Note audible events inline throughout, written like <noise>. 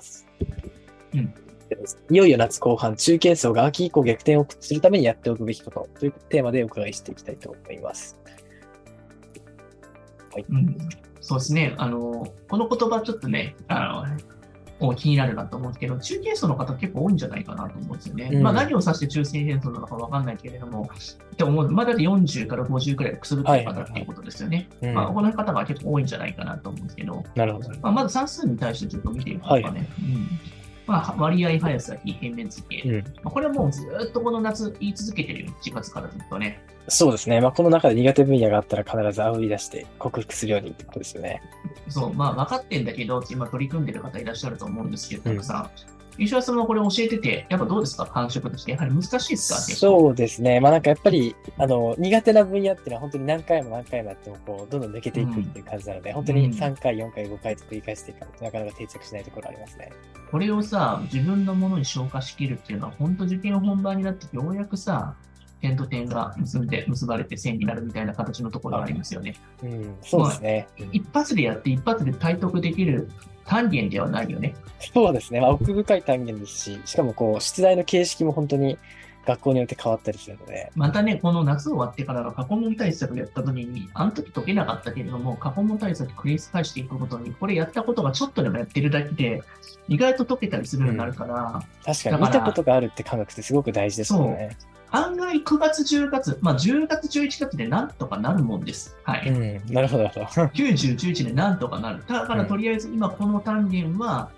ます。うんいよいよ夏後半、中堅層が秋以降逆転をするためにやっておくべきことというテーマでお伺いしていきたいと思います。うん、そうですね。あの、この言葉ちょっとね、あの、もう気になるなと思うんですけど、中堅層の方結構多いんじゃないかなと思うんですよね。うんまあ何を指して中堅層なのかわかんないけれども、でももうまだ40から50くらいくすぶってる方っていうことですよね。うんまあ、この方が結構多いんじゃないかなと思うんですけど、なるほど。まあ、まず算数に対してちょっと見ていこうかね。はいうんまあ、割合、速さ、比、平面付け。うん、まあ、これはもうずーっとこの夏言い続けてるよ、1月からずっとね。そうですね。まあ、この中で苦手分野があったら必ず煽り出して克服するようにってことですよね。そう、まあ分かってんだけど、今取り組んでる方いらっしゃると思うんですけど、たくさん。石橋さんはこれ教えてて、やっぱどうですか？感触として。やはり難しいですか？そうですね。まあなんかやっぱり、あの、苦手な分野っていうのは本当に何回も何回もやっても、こう、どんどん抜けていくっていう感じなので、本当に3回、4回、5回と繰り返していかないとなかなか定着しないところありますね。これをさ、自分のものに消化しきるっていうのは、本当受験本番になって、ようやくさ、点と点が結んで、結ばれて線になるみたいな形のところがありますよね。うん、そうですね。一発でやって、一発で体得できる単元ではないよね。そうですね。まあ、奥深い単元ですし、しかもこう、出題の形式も本当に学校によって変わったりするので。またね、この夏終わってからの過去問対策やった時に、あの時解けなかったけれども、過去問対策繰り返していくことに、これやったことがちょっとでもやってるだけで、意外と解けたりするようになるから、確かにだから見たことがあるって感覚ってすごく大事ですよね。案外9月、10月、まあ10月、11月でなんとかなるもんです。はい。うん、なるほど、なるほど。90、11でなんとかなる。だからとりあえず今この単元は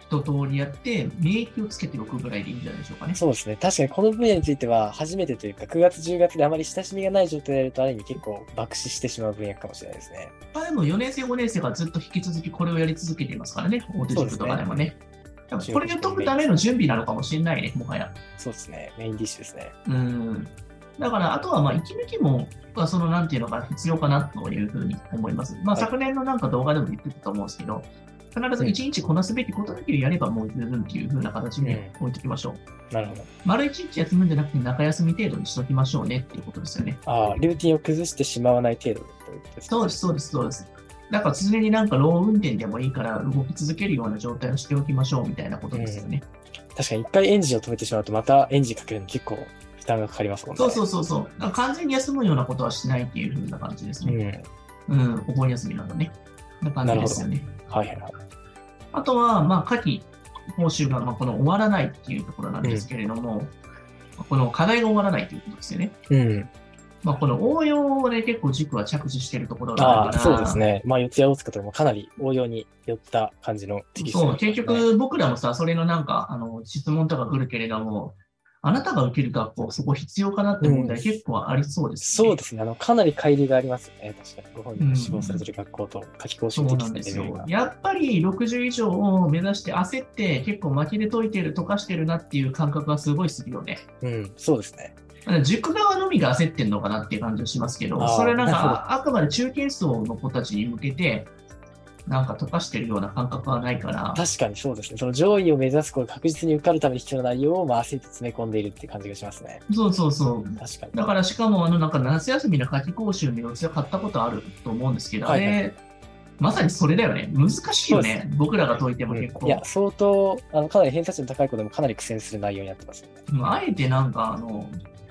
一通りやって、免疫をつけておくぐらいでいいんじゃないでしょうかね。そうですね。確かにこの分野については初めてというか、9月、10月であまり親しみがない状態でやると、ある意味結構爆死してしまう分野かもしれないですね。まあでも4年生、5年生がずっと引き続きこれをやり続けていますからね、大手塾とかでもね。これを解くための準備なのかもしれないね、もはや。そうですね。メインディッシュですね。うん。だから、あとは、まあ、息抜きも、まあその、なんていうのか、必要かなというふうに思います。まあ、はい昨年のなんか動画でも言ってたと思うんですけど、必ず1日こなすべきことだけをやればもう十分っていうふうな形に置いておきましょう。なるほど。丸1日休むんじゃなくて中休み程度にしときましょうねっていうことですよね。ああ、ルーティンを崩してしまわない程度。そうです、そうです、そうです。だから常になんかロー運転でもいいから動き続けるような状態をしておきましょうみたいなことですよね。確かに一回エンジンを止めてしまうと、またエンジンかけるのに結構負担がかかりますもんね。そうそうそうそう。完全に休むようなことはしないっていうふうな感じですね。うん、お盆休みなどね。な感じですよね。うん。はいはいはい。あとは、まあ、夏季報酬が、まあ、この終わらないっていうところなんですけれども、この課題が終わらないということですよね。うん。まあ、この応用をね、結構軸は着地しているところがあるそうですね。まあ、四谷大塚とかもかなり応用に寄った感じのテキストそう、結局僕らもさ、それのなんか、あの、質問とか来るけれども、あなたが受ける学校、そこ必要かなって問題うん結構ありそうですね。そうですね。あの、かなり乖離がありますよね。確かに。ご本人が志望されてる学校と夏季講習そうテキストなんですよのレベルが。。やっぱり60以上を目指して焦って結構巻きで解いてる、溶かしてるなっていう感覚がすごいするよね。うん、そうですね。塾側のみが焦ってるのかなっていう感じがしますけど、それなんかああくまで中堅層の子たちに向けて、なんか溶かしてるような感覚はないから、確かにそうですね。その上位を目指す子が確実に受かるために必要な内容を、まあ、焦って詰め込んでいるって感じがしますね。そうそうそう。確かに。だからしかもあのなんか夏休みの夏季講習の様子を買ったことあると思うんですけど、はいはいあれ、まさにそれだよね。難しいよね。僕らが解いても結構。いや、相当、あの、かなり偏差値の高い子でもかなり苦戦する内容になってますよね。うんあえてなんかあの、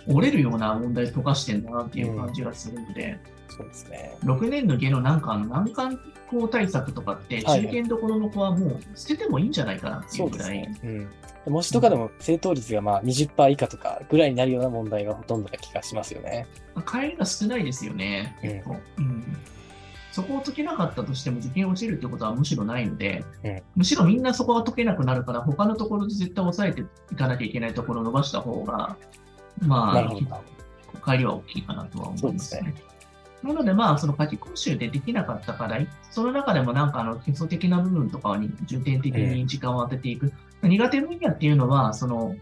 折れるような問題解かしてんだなっていう感じがするので、そうですね。6年の下のなんか難関校対策とかって、はい中堅どころの子はもう捨ててもいいんじゃないかなっていそううぐらい。ですね。うん。模試とかでも正答率がまあ20%以下とかぐらいになるような問題がほとんどな気がしますよね。帰りが少ないですよね、結構。うんそこを解けなかったとしても受験落ちるってことはむしろないので、うんむしろみんなそこが解けなくなるから、他のところで絶対抑えていかなきゃいけないところを伸ばした方が、まあ。帰りは大きいかなとは思いますね。なので、まあ、その夏季講習でできなかった課題、その中でもなんかあの基礎的な部分とかに重点的に時間を当てていく。苦手分野っていうのは、その、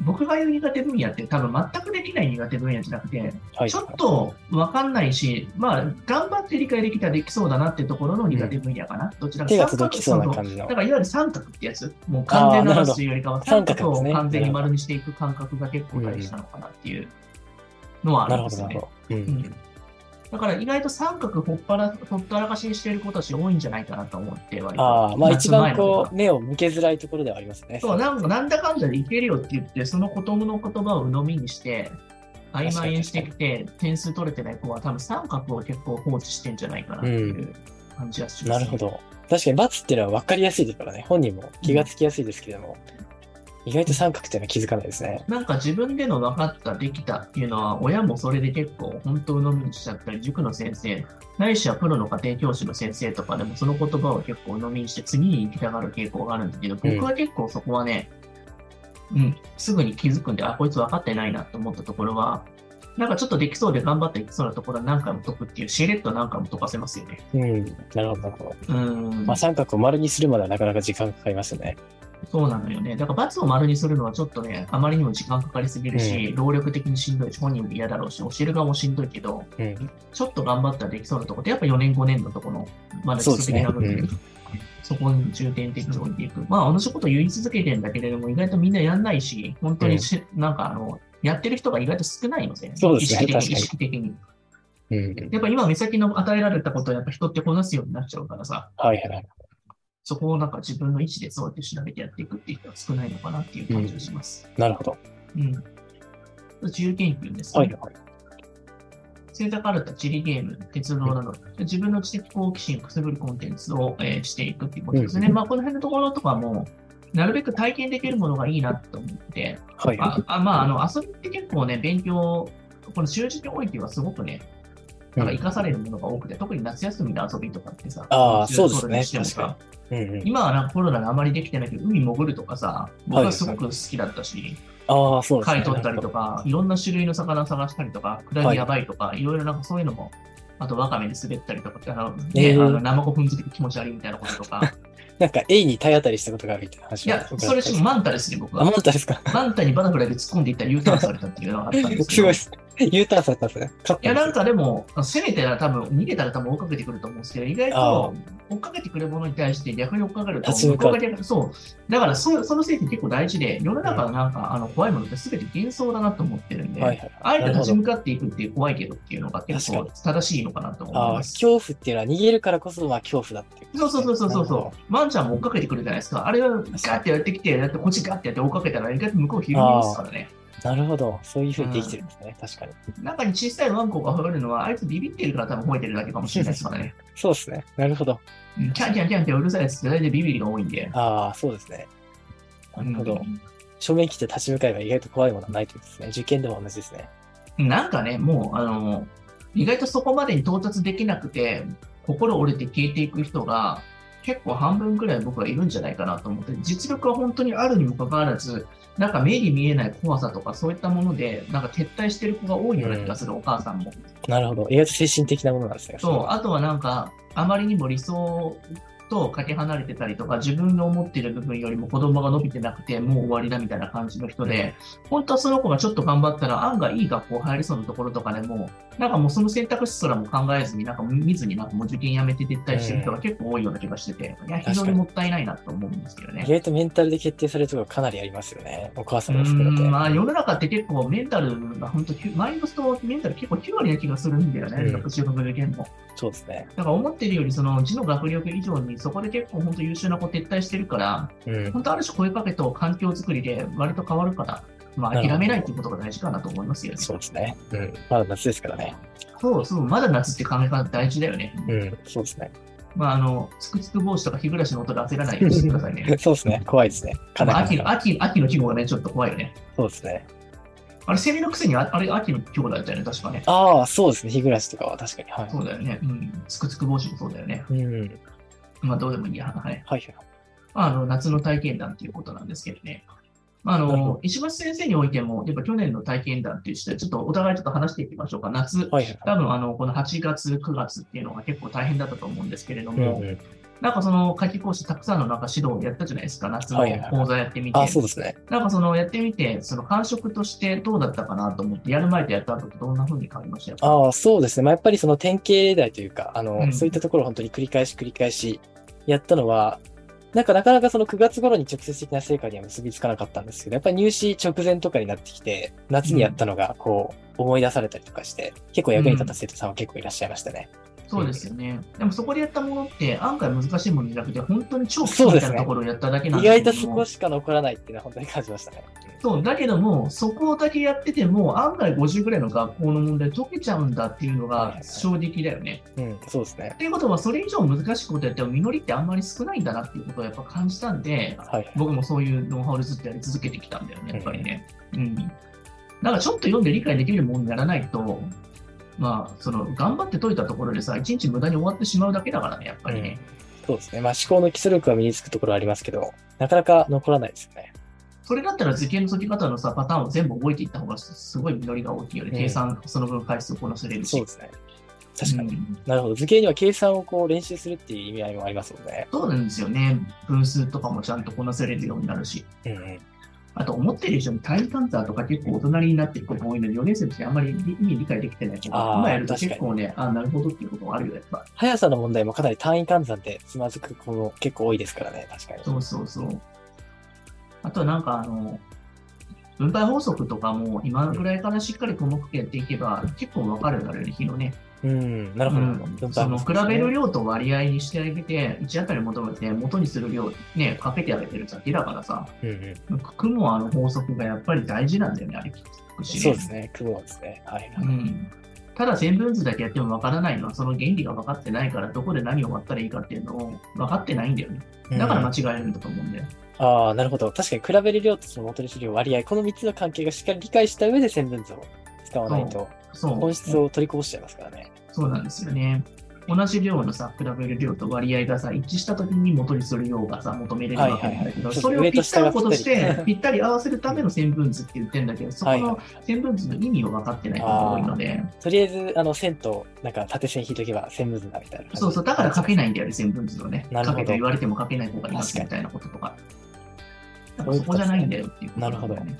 僕が言う苦手分野って多分全くできない苦手分野じゃなくて、はい。ちょっとわかんないし、まあ、頑張って理解できたらできそうだなっていうところの苦手分野かな。どちらか手が届きそうな感じのだか。らいわゆる三角ってやつ、もう完全な話というよりかは、三角を完全に丸にしていく感覚が結構大事なのかなっていうのはあなるほど、るんですよね。なるほど。う。うんんだから意外と三角ほっぱら、ほったらかしにしている子たち多いんじゃないかなと思って、割とああ、まあ一番こう、目を向けづらいところではありますね。そう、なんか、なんだかんだでいけるよって言って、その子供の言葉を鵜呑みにして、曖昧にしてきて、点数取れてない子は多分三角を結構放置してんじゃないかなっていう感じがします、なるほ。ど。確かに×っていうのは分かりやすいですからね。本人も気がつきやすいですけども、意外と三角っていうのは気づかないですね。なんか自分での分かった、できたっていうのは、親もそれで結構本当鵜呑みにしちゃったり、塾の先生、ないしはプロの家庭教師の先生とかでもその言葉を結構鵜呑みにして次に行きたがる傾向があるんだけど、僕は結構そこはね、うん、すぐに気づくんで、あ、こいつ分かってないなと思ったところは、なんかちょっとできそうで頑張っていきそうなところは何回も解くっていう、しれっと何回も解かせますよね。うん。なるほど。うん。まあ三角を丸にするまではなかなか時間かかりますよね。そうなのよね。だから罰を丸にするのはちょっとね、あまりにも時間かかりすぎるし、労力的にしんどいし、本人も嫌だろうし、教える側もしんどいけど、うん。ちょっと頑張ったらできそうなところって、やっぱ4年、5年のところの、まだ基礎的な部分、そうですねそこに重点的に置いていく。まあ、同じことを言い続けてるんだけれども、意外とみんなやんないし、本当にし、なんかあの、やってる人が意外と少ないので、そうですね意識的に、意識的に。うん。やっぱ今、目先の与えられたことをやっぱ人ってこなすようになっちゃうからさ、はいはいはい。そこをなんか自分の位置でそうやって調べてやっていくっていう人は少ないのかなっていう感じがします。なるほど。うん。自由研究ですね。はいはい。星座カルタ、地理ゲーム、鉄道など、自分の知的好奇心をくすぐるコンテンツを、えーしていくっていうことですね。うんまあ、この辺のところとかも、なるべく体験できるものがいいなと思って、はいはああまあ、あの、遊びって結構ね、勉強、この習字においてはすごくね、なんか生かされるものが多くて、特に夏休みの遊びとかってさ、ああそうですねにしてもさい。うんうん。今はなんかコロナであまりできてないけど、海潜るとかさ、僕はすごく好きだったし、ああ、そうですね。貝取ったりとか、いろんな種類の魚探したりとか、クラゲやばいとか、いろいろなんかそういうのも、あとワカメで滑ったりとか、あの、あの生子踏んづけて気持ち悪いみたいなこととか、<laughs> なんか、エイに体当たりしたことがあるみたいな話いや、それしあ、マンタですね、僕マンは。タですかマンタにバタフライで突っ込んでいったら U ターンされたっていうのがあったんですけど。<laughs> すごいです。<laughs> U ターンされたんですね。いや、なんかでも、攻めてたら多分、逃げたら多分追っかけてくると思うんですけど、意外あと追っかけてくるものに対して逆に追っかけると、向こうが逆そう。だからそ、そのせいって結構大事で、世の中のなんか、あの怖いものって全て幻想だなと思ってるんで、はいはい。あえて立ち向かっていくっていう怖いけどっていうのが結構正しいのかなと思います。恐怖っていうのは逃げるからこそ、まあ恐怖だっていう。そうそうそうそうそうそう。ワンちゃんも追っかけてくるじゃないですか。あれがガーってやってきて、だってこっちガーってやって追っかけたら、意外と向こうひるみますからね。ど。なるほど。そういうふうにできてるんですね。確かに。中に小さいワンコが吠えるのは、あいつビビってるから多分吠えてるだけかもしれないですからね。<laughs> そうですね。なるほど。うんキャンキャンキャンってうるさいやつって大体ビビりが多いんで。ああ、そうですね。なるほど。うん正面切って立ち向かえば意外と怖いものはないということですね。受験でも同じですね。なんかね、もう、あの、意外とそこまでに到達できなくて、心折れて消えていく人が、結構半分くらい僕はいるんじゃないかなと思って、実力は本当にあるにもかかわらず、なんか目に見えない怖さとかそういったもので、なんか撤退してる子が多いような気がする、お母さんも。なるほど。意外と精神的なものなんですね。そう、あとはなんか、あまりにも理想とかけ離れてたりとか、自分の思っている部分よりも子供が伸びてなくて、もう終わりだみたいな感じの人で、本当はその子がちょっと頑張ったら、案外いい学校入りそうなところとかでも、なんかもうその選択肢すらも考えずに、なんか見ずになんかもう受験やめて撤退してる人が結構多いような気がしてて、いや、非常にもったいないなと思うんですけどね意。外とメンタルで決定されるところかなりありますよね。お母さうんも含めて。んまあ世の中って結構メンタルが本当、マインドとメンタル結構9割な気がするんだよね、うん学習学受験も。そうですね。だから思ってるより、その字の学力以上に、そこで結構本当優秀な子撤退してるから、うん。本当ある種声かけと環境づくりで割と変わるから、まあ諦めないっていうことが大事かなと思いますよね。そうですね。うん。まだ夏ですからね。そうそう、まだ夏って考え方大事だよね。うん。そうですね。まああの、つくつく帽子とか日暮らしの音で焦らないようにしてくださいね。<laughs> そうですね。怖いですね。かまあ秋の、なり。秋、秋の季語がね、ちょっと怖いよね。そうですね。あれ、セミのくせにああれ、秋の季語だったよね、確かね。ああ、そうですね。日暮らしとかは確かに。はい。そうだよね。うん。つくつく帽子もそうだよね。うん。はいまあどうでもいいや。はい。はい。まあ、あの夏の体験談ということなんですけどね。まあ、の石橋先生においても、やっぱ去年の体験談っていうして、ちょっとお互いちょっと話していきましょうか。夏、はいはい。多分あのこの8月、9月っていうのが結構大変だったと思うんですけれども、うんうん。なんかその夏季講師たくさんのなんか指導をやったじゃないですか、夏のはいはいはい講座やってみて。あそうですね。なんかそのやってみて、その感触としてどうだったかなと思って、やる前とやった後とどんな風に変わりました？かああ、そうですね。まあ、やっぱりその典型例題というか、あの、うんそういったところを本当に繰り返し繰り返しやったのは、なんかなかなかその9月頃に直接的な成果には結びつかなかったんですけど、やっぱり入試直前とかになってきて、夏にやったのがこう思い出されたりとかして、結構役に立った生徒さんは結構いらっしゃいましたね。そうですよね。でもそこでやったものって案外難しいものじゃなくて、本当に超基礎みたいなところをやっただけなん意だけども外とそこしか残らないっていうのは本当に感じましたね。そう、だけども、そこだけやってても、案外50ぐらいの学校の問題解けちゃうんだっていうのが衝撃だよね。うん、そうですねっ。ていうことは、それ以上難しいことやっても、実りってあんまり少ないんだなっていうことをやっぱ感じたんで、はい。僕もそういうノウハウでずっとやり続けてきたんだよね、やっぱりね。うん。だからちょっと読んで理解できるものにならないと、まあ、その、頑張って解いたところでさ、一日無駄に終わってしまうだけだからね、やっぱりね。そうですね。まあ思考の基礎力は身につくところはありますけど、なかなか残らないですよね。それだったら図形の解き方のさ、パターンを全部覚えていった方がすごい実りが大きいよね。うん計算、その分回数をこなせれるし。そうですね。確かに。うんなるほど。図形には計算をこう練習するっていう意味合いもありますもんね。そうなんですよね。分数とかもちゃんとこなせれるようになるし。うんうん。あと、思ってる以上に単位換算とか結構大人になってる子が多いので、4年生としてあんまり意味理解できてない子あーが、今やると結構ね、あなるほどっていうことがあるよ、やっぱ。速さの問題もかなり単位換算でつまずく子も結構多いですからね。確かに。そうそうそう。あとはなんかあの、分配法則とかも今ぐらいからしっかり細かくやっていけば結構わかるようになるよね、日のね。うん。なるほど。うんその比べる量と割合にしてあげて、1あたり求めて元にする量ね、かけてあげてるだけだからさ、うんうん。雲はあの法則がやっぱり大事なんだよね、あれそうですね。雲はですね。はい。うんただ線分図だけやってもわからないのは、その原理が分かってないから、どこで何を割ったらいいかっていうのを分かってないんだよね。だから間違えるんだと思うんだよ。ああ、なるほど。確かに比べる量とその元にする量割合、この3つの関係がしっかり理解した上で線分図を使わないと、そう。本質を取りこぼしちゃいますからね。そうなんですよね。同じ量のさ、比べる量と割合がさ、一致したときに元にする量がさ、求めれるわけなんだけど、はいはいはいそれをぴったりことして、ぴったり合わせるための線分図って言ってんだけど、そこはいの線分図の意味を分かってないことが多いので、とりあえず、あの、線と、なんか縦線引いとけば線分図だみたいな。そうそう、だから書けないんだよね、線分図をね。書けと言われても書けない方がいますみたいなこととか。かそこじゃないんだよっていうことんだよねなるほ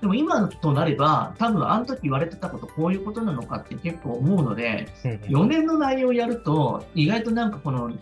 でも今となれば、多分あの時言われてたこと、こういうことなのかって結構思うので、うんうん4年の内容をやると、意外となんかこの、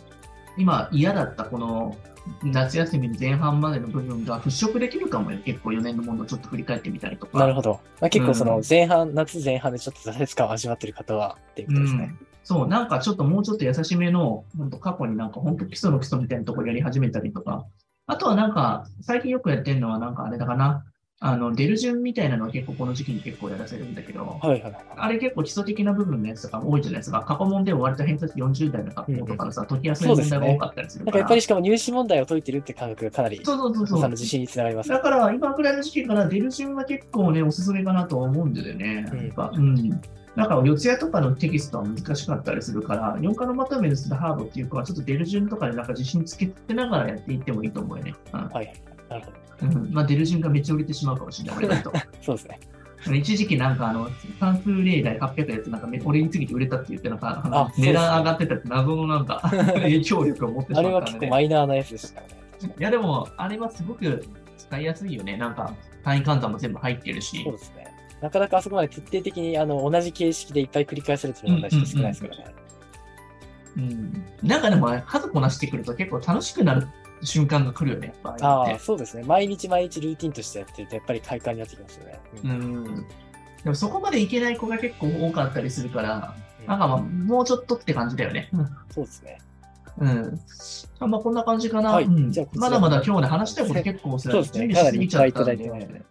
今嫌だったこの夏休みの前半までの部分が払拭できるかもよ。結構4年のものをちょっと振り返ってみたりとか。なるほど。まあ、結構そのうん前半、夏前半でちょっと挫折感を味わってる方はっていうことですね。そう、なんかちょっともうちょっと優しめの、本当過去になんか本当基礎の基礎みたいなところやり始めたりとか、あとはなんか、最近よくやってるのはなんかあれだかな、あの、出る順みたいなのは結構この時期に結構やらせるんだけど、はいはいはい。あれ結構基礎的な部分のやつとか多いじゃないですか。過去問でも割と偏差値40代の学校とかのさ、解きやすい問題が多かったりするから。なんかやっぱりしかも入試問題を解いてるって感覚がかなり、そうそうそうそう。の自信につながりますねだから今ぐらいの時期から出る順は結構ね、おすすめかなとは思うんだよね。うんやっぱうん。なんか四谷とかのテキストは難しかったりするから、4科のまとめにするハードっていうかは、ちょっと出る順とかでなんか自信つけてながらやっていってもいいと思うよね。うんはいはい。なるほど。うんまあ、出る順がめっちゃ売れてしまうかもしれない、俺だと。<laughs> そうですね。一時期なんかあの、関数例題800のやつなんかめ俺について売れたって言ってなんか、値段上がってたって謎のなんか <laughs> 影響力を持ってしまあれはったんで、結構マイナーなやつでしたね。いやでも、あれはすごく使いやすいよね。なんか、単位換算も全部入ってるしにそう。ですね。なかなかあそこまで徹底的にあの同じ形式でいっぱい繰り返されてる問題って少ないですからね。うん。なんかでも、数こなしてくると結構楽しくなる瞬間が来るよね。やっぱあそうですね。毎日毎日ルーティンとしてやってると、やっぱり快感になってきますよね。ううんん。でもそこまでいけない子が結構多かったりするから、うんなんかまあ、もうちょっとって感じだよね。そうですね。うん。まあ、こんな感じかな。はいまだまだ今日ね、話したいこと結構さそうですねかなりいっぱいいただいてますね